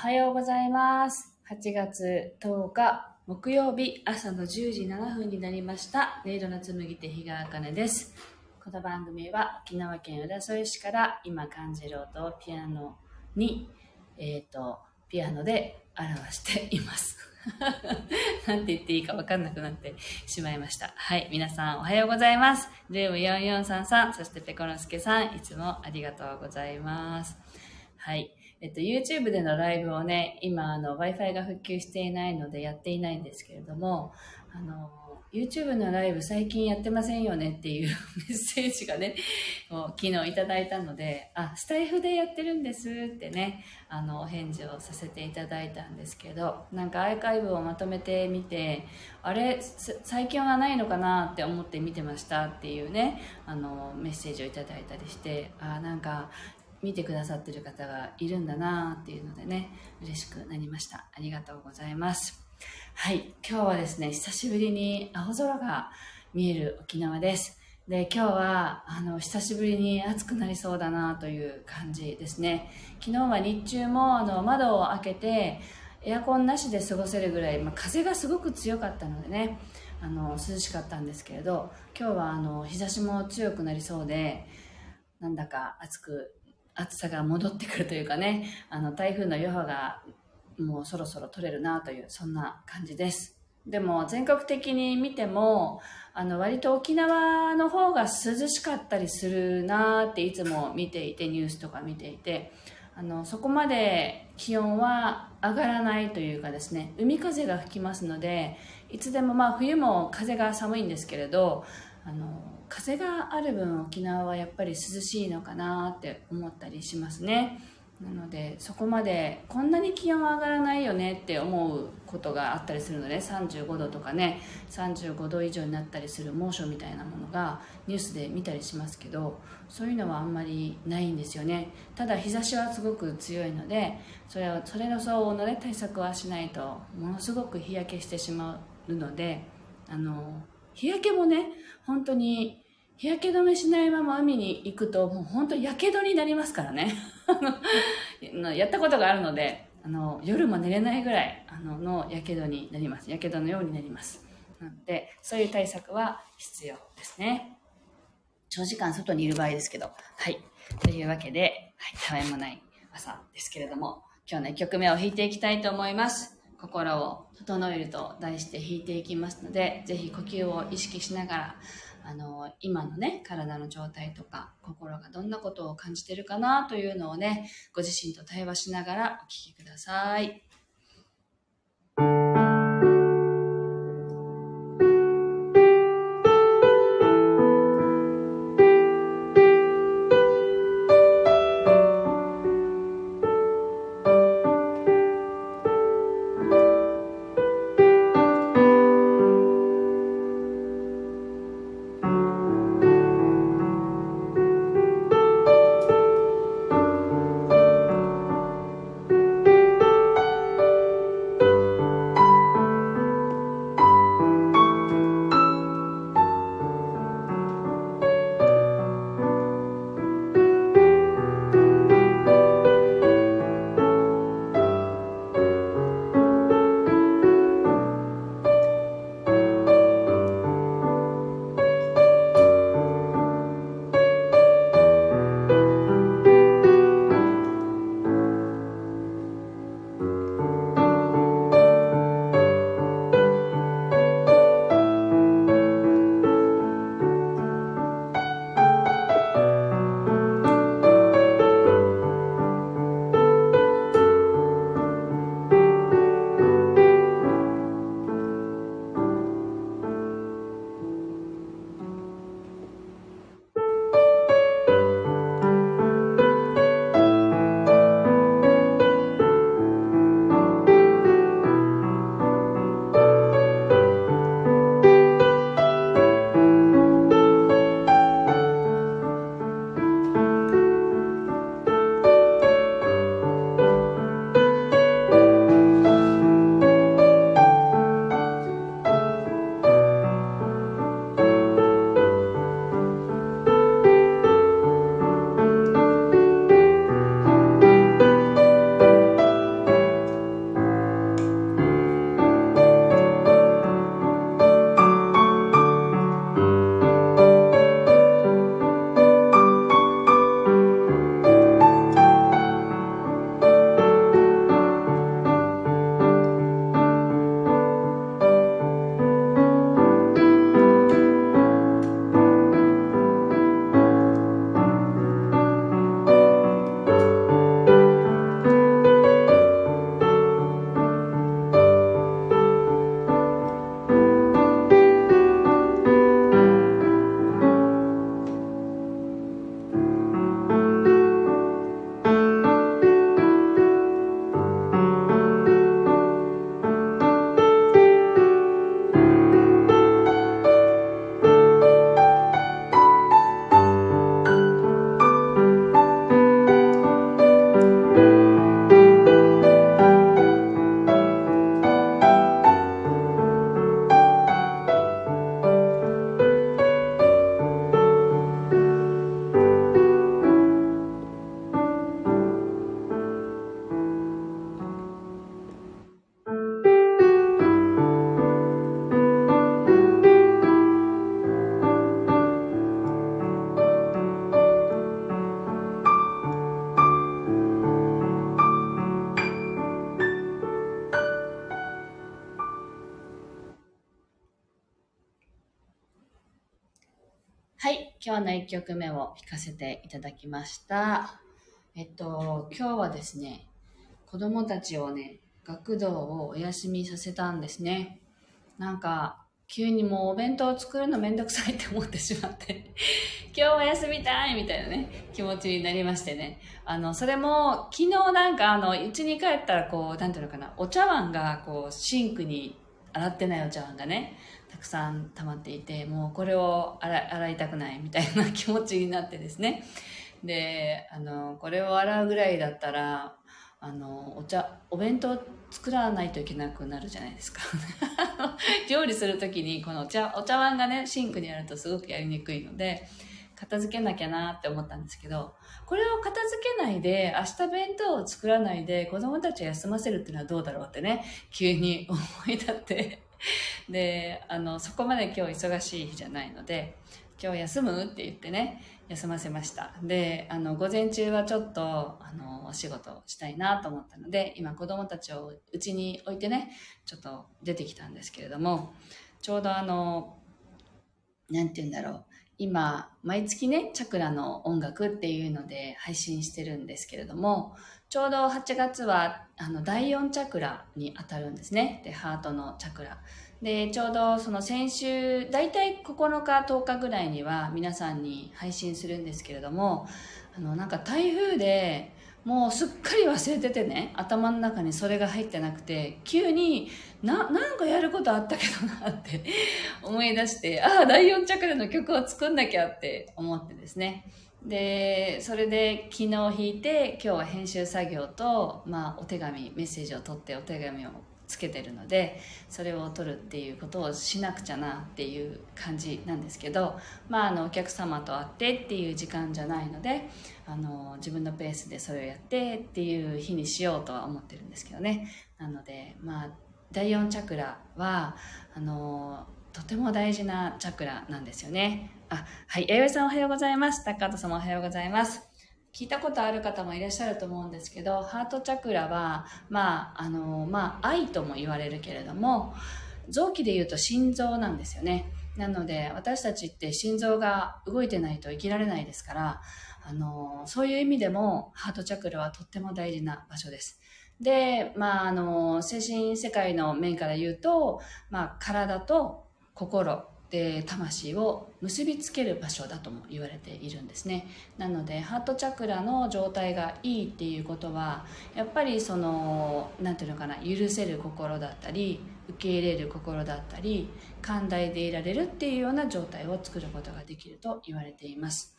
はようございます。8月10日木曜日朝の10時7分になりました。音色の紡手日川茜です。この番組は沖縄県浦添市から今感じる音をピアノに、えっ、と、ピアノで表しています。なんて言っていいか分かんなくなってしまいました。はい。皆さんおはようございます。ルーム4433、そしてペコロスケさん、いつもありがとうございます。はい。えっと、YouTube でのライブをね、今、あの、Wi-Fi が復旧していないのでやっていないんですけれども、あの、YouTube のライブ最近やってませんよねっていう メッセージがね、もう昨日いただいたので、あ、スタイフでやってるんですってね、あの、お返事をさせていただいたんですけど、なんかアーカイブをまとめてみて、あれ、最近はないのかなって思って見てましたっていうね、あの、メッセージをいただいたりして、あ、なんか、見てくださってる方がいるんだなっていうのでね、嬉しくなりました。ありがとうございます。はい、今日はですね、久しぶりに青空が見える沖縄です。で、今日は、あの、久しぶりに暑くなりそうだなという感じですね。昨日は日中も、あの、窓を開けて、エアコンなしで過ごせるぐらい、まあ、風がすごく強かったのでね、あの、涼しかったんですけれど、今日は、あの、日差しも強くなりそうで、なんだか暑く暑さが戻ってくるというかね、あの台風の余波がもうそろそろ取れるなという、そんな感じです。でも全国的に見ても、あの割と沖縄の方が涼しかったりするなっていつも見ていて、ニュースとか見ていて、あのそこまで気温は上がらないというかですね、海風が吹きますので、いつでもまあ冬も風が寒いんですけれど、あの風がある分沖縄はやっぱり涼しいのかなって思ったりしますね。なのでそこまでこんなに気温上がらないよねって思うことがあったりするので35度とかね。35度以上になったりする猛暑みたいなものがニュースで見たりしますけどそういうのはあんまりないんですよね。ただ日差しはすごく強いのでそれはそれの相応の、ね、対策はしないとものすごく日焼けしてしまうのであの日焼けもね本当に日焼け止めしないまま海に行くともう本当やけどになりますからね。やったことがあるのであの夜も寝れないぐらいあののやけどになります。やけどのようになります。なのでそういう対策は必要ですね。長時間外にいる場合ですけど。はい。というわけで、はい、たわいもない朝ですけれども今日の1曲目を弾いていきたいと思います心を整えると題して弾いていきますので、ぜひ呼吸を意識しながら、あの、今のね、体の状態とか、心がどんなことを感じてるかなというのをね、ご自身と対話しながらお聴きください。今日の1曲目を弾かせていただきました。えっと、今日はですね、子供たちをね、学童をお休みさせたんですね。なんか、急にもうお弁当を作るのめんどくさいって思ってしまって、今日は休みたいみたいなね、気持ちになりましてね。あの、それも、昨日なんかあの、家に帰ったらこう、なんていうのかな、お茶碗がこう、シンクに洗ってないお茶碗がね、たくさん溜まっていて、もうこれを洗いたくないみたいな気持ちになってですね。で、あの、これを洗うぐらいだったら、あの、お茶、お弁当作らないといけなくなるじゃないですか。料理するときに、このお茶、お茶碗がね、シンクにあるとすごくやりにくいので、片付けなきゃなって思ったんですけど、これを片付けないで、明日弁当を作らないで、子供たちを休ませるっていうのはどうだろうってね、急に思い立って、で、あの、そこまで今日忙しい日じゃないので、今日休む？って言ってね、休ませました。で、あの、午前中はちょっと、あの、お仕事したいなと思ったので、今子供たちをうちに置いてね、ちょっと出てきたんですけれども、ちょうどあの、なんて言うんだろう。今、毎月ね、チャクラの音楽っていうので配信してるんですけれども、ちょうど8月は、あの、第4チャクラに当たるんですね。で、ハートのチャクラ。で、ちょうどその先週、だいたい9日、10日ぐらいには皆さんに配信するんですけれども、あの、なんか台風で、もうすっかり忘れててね、頭の中にそれが入ってなくて、急にな、なんかやることあったけどなって思い出して、ああ、第4チャクラの曲を作んなきゃって思ってですね。で、それで昨日弾いて、今日は編集作業と、まあ、お手紙、メッセージを取ってお手紙をつけてるので、それを取るっていうことをしなくちゃなっていう感じなんですけど、まあ、あの、お客様と会ってっていう時間じゃないので、あの、自分のペースでそれをやってっていう日にしようとは思ってるんですけどね。なので、まあ、第4チャクラは、あの、とても大事なチャクラなんですよね。あ、はい。弥生さんおはようございます。高畑様おはようございます。聞いたことある方もいらっしゃると思うんですけど、ハートチャクラは、まあ、あの、まあ、愛とも言われるけれども、臓器で言うと心臓なんですよね。なので、私たちって心臓が動いてないと生きられないですから、あの、そういう意味でも、ハートチャクラはとっても大事な場所です。で、まあ、あの、精神世界の面から言うと、まあ、体と心で魂を結びつける場所だとも言われているんですね。なので、ハートチャクラの状態がいいっていうことは、やっぱりその、なんていうのかな、許せる心だったり、受け入れる心だったり、寛大でいられるっていうような状態を作ることができると言われています。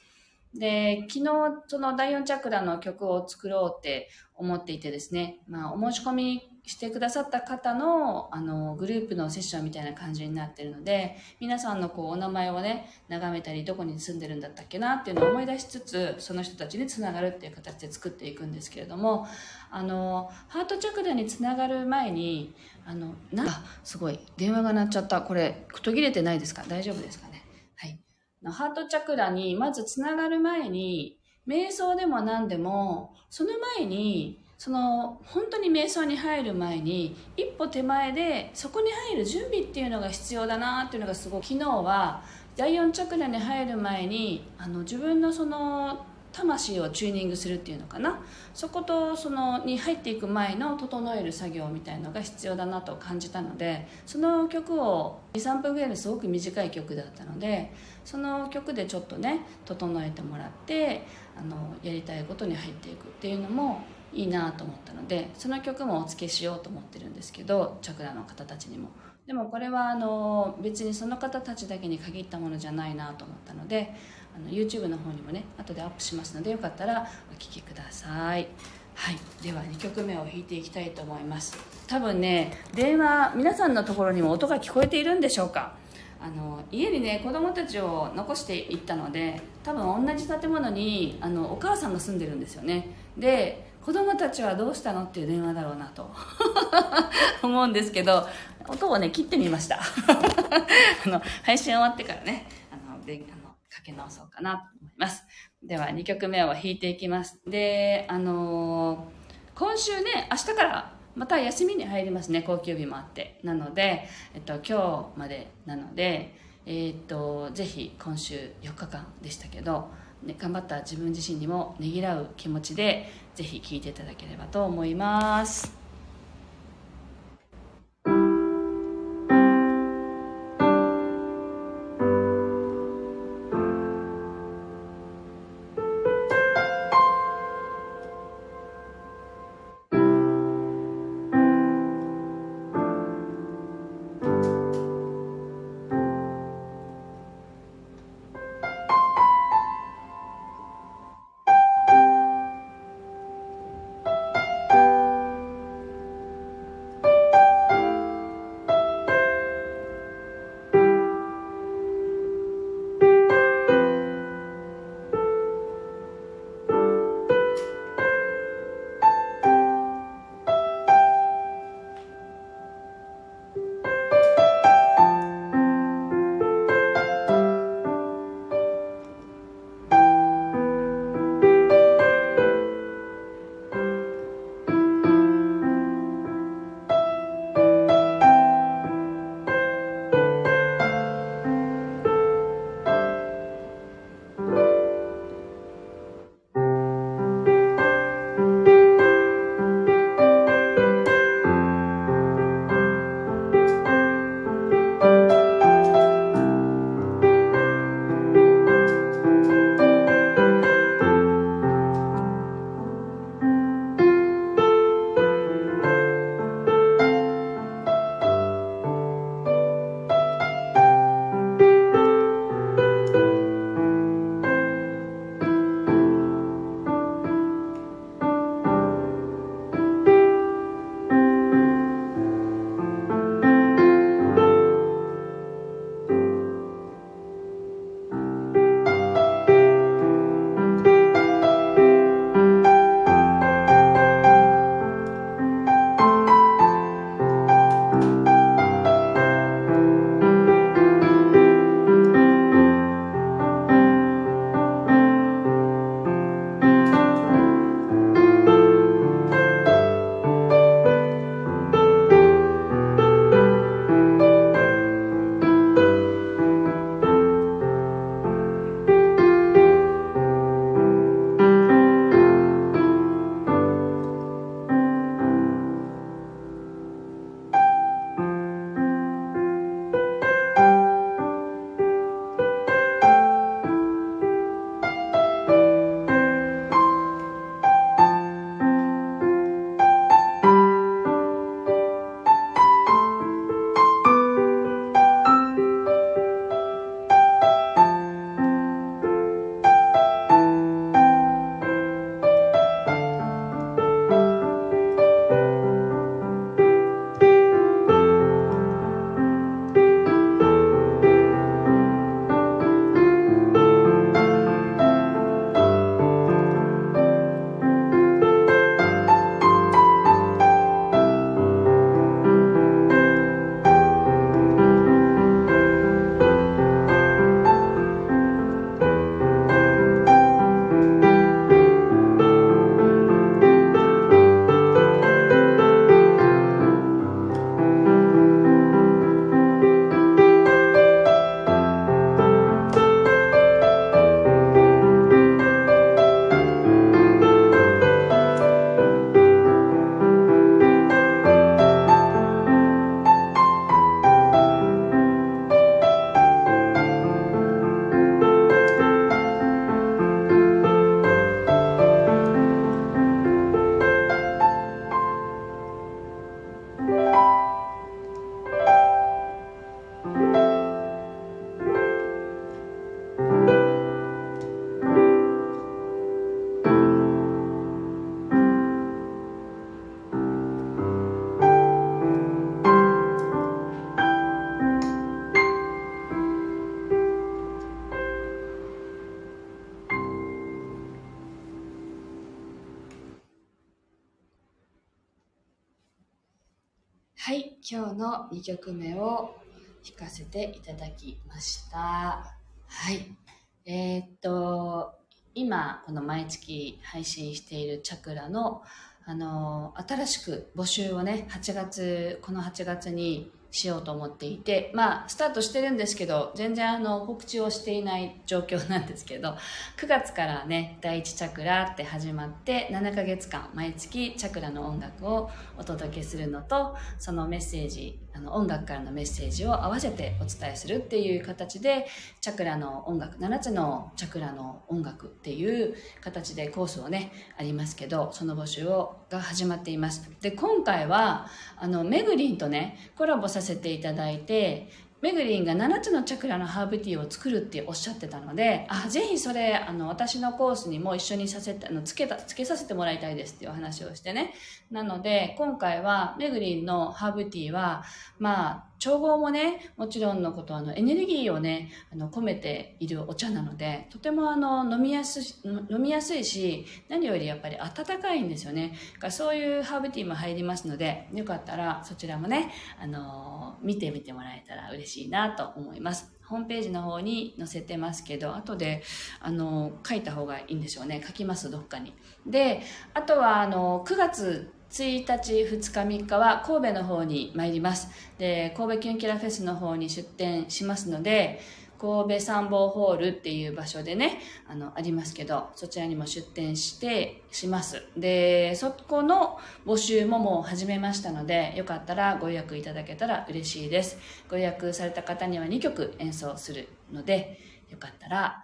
で、昨日、その第4チャクラの曲を作ろうって思っていてですね、まあ、お申し込みしてくださった方の、あの、グループのセッションみたいな感じになってるので、皆さんのこう、お名前をね、眺めたり、どこに住んでるんだったっけなっていうのを思い出しつつ、その人たちにつながるっていう形で作っていくんですけれども、あの、ハートチャクラにつながる前に、あの、な、あ、すごい、電話が鳴っちゃった。これ、途切れてないですか？大丈夫ですかね？はい。ハートチャクラにまずつながる前に、瞑想でも何でも、その前に、その本当に瞑想に入る前に一歩手前でそこに入る準備っていうのが必要だなっていうのがすごく昨日は第4チャクラに入る前にあの自分のその魂をチューニングするっていうのかな。そことそのに入っていく前の整える作業みたいのが必要だなと感じたのでその曲を23分ぐらいのすごく短い曲だったのでその曲でちょっとね整えてもらってあのやりたいことに入っていくっていうのもいいなと思ったのでその曲もお付けしようと思ってるんですけどチャクラの方たちにも。でもこれはあの別にその方たちだけに限ったものじゃないなと思ったのであの YouTube の方にもね後でアップしますのでよかったらお聴きください。はい。では2曲目を弾いていきたいと思います。多分ね電話皆さんのところにも音が聞こえているんでしょうか。あの家にね子供たちを残していったので多分同じ建物にあのお母さんが住んでるんですよね。で子供たちはどうしたのっていう電話だろうなと 思うんですけど音をね切ってみました。あの配信終わってからねあのであのかけ直そうかなと思います。では2曲目を弾いていきます。であの今週ね明日からまた休みに入りますね高級日もあって。なので、えっと、今日までなのでえー、っとぜひ今週4日間でしたけど、ね、頑張った自分自身にもねぎらう気持ちでぜひ聴いていただければと思います。今日の2曲目を弾かせていただきました。はい。えー、っと、今、この毎月配信しているチャクラの、あの、新しく募集をね、8月、この8月にしようと思っていて、まあ、スタートしてるんですけど、全然あの、告知をしていない状況なんですけど、9月からね、第1チャクラって始まって、7ヶ月間、毎月チャクラの音楽をお届けするのと、そのメッセージ、あの、音楽からのメッセージを合わせてお伝えするっていう形で、チャクラの音楽、7つのチャクラの音楽っていう形でコースをね、ありますけど、その募集を、が始まっています。で、今回は、あの、めぐりんとね、コラボさせていただいて、めぐりんが7つのチャクラのハーブティーを作るっておっしゃってたので、あ、ぜひそれ、あの、私のコースにも一緒にさせて、あの、つけた、つけさせてもらいたいですっていうお話をしてね。なので、今回は、めぐりんのハーブティーは、まあ、調合もね、もちろんのこと、あの、エネルギーをね、あの、込めているお茶なので、とてもあの、飲みやすい、飲みやすいし、何よりやっぱり温かいんですよね。かそういうハーブティーも入りますので、よかったらそちらもね、あの、見てみてもらえたら嬉しいなと思います。ホームページの方に載せてますけど、後で、あの、書いた方がいいんでしょうね。書きます、どっかに。で、あとは、あの、9月1日、2日、3日は神戸の方に参ります。で、神戸キュンキラフェスの方に出店しますので、神戸参謀ホールっていう場所でね、あの、ありますけど、そちらにも出店して、します。で、そこの募集ももう始めましたので、よかったらご予約いただけたら嬉しいです。ご予約された方には2曲演奏するので、よかったら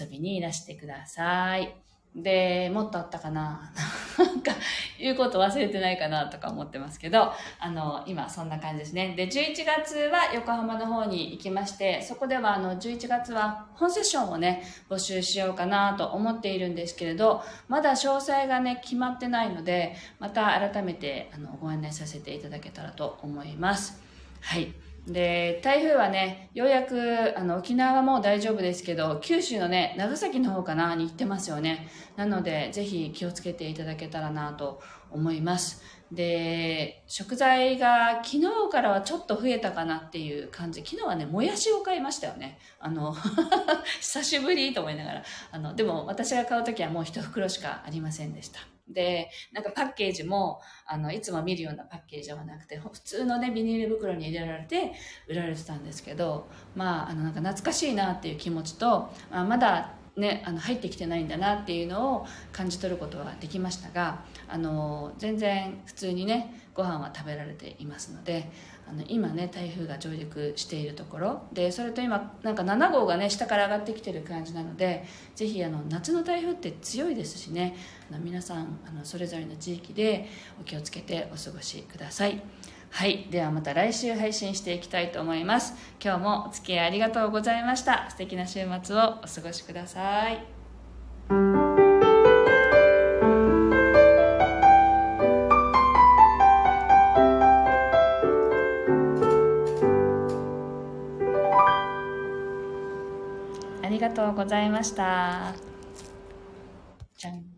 遊びにいらしてください。で、もっとあったかな なんか、言うこと忘れてないかなとか思ってますけど、あの、今そんな感じですね。で、11月は横浜の方に行きまして、そこではあの、11月は本セッションをね、募集しようかなと思っているんですけれど、まだ詳細がね、決まってないので、また改めて、あの、ご案内させていただけたらと思います。はい。で、台風はね、ようやく、あの、沖縄はもう大丈夫ですけど、九州のね、長崎の方かなに行ってますよね。なので、ぜひ気をつけていただけたらなと思います。で、食材が昨日からはちょっと増えたかなっていう感じ。昨日はね、もやしを買いましたよね。あの、久しぶりと思いながら。あの、でも私が買うときはもう一袋しかありませんでした。で、なんかパッケージも、あの、いつも見るようなパッケージではなくて、普通のね、ビニール袋に入れられて売られてたんですけど、まあ、あの、なんか懐かしいなっていう気持ちと、まあ、まだね、あの入ってきてないんだなっていうのを感じ取ることはできましたがあの全然普通にねご飯は食べられていますのであの今ね台風が上陸しているところでそれと今なんか7号がね下から上がってきてる感じなのでぜひあの夏の台風って強いですしねあの皆さんあのそれぞれの地域でお気をつけてお過ごしください。はい。ではまた来週配信していきたいと思います。今日もお付き合いありがとうございました。素敵な週末をお過ごしください。ありがとうございました。じゃん。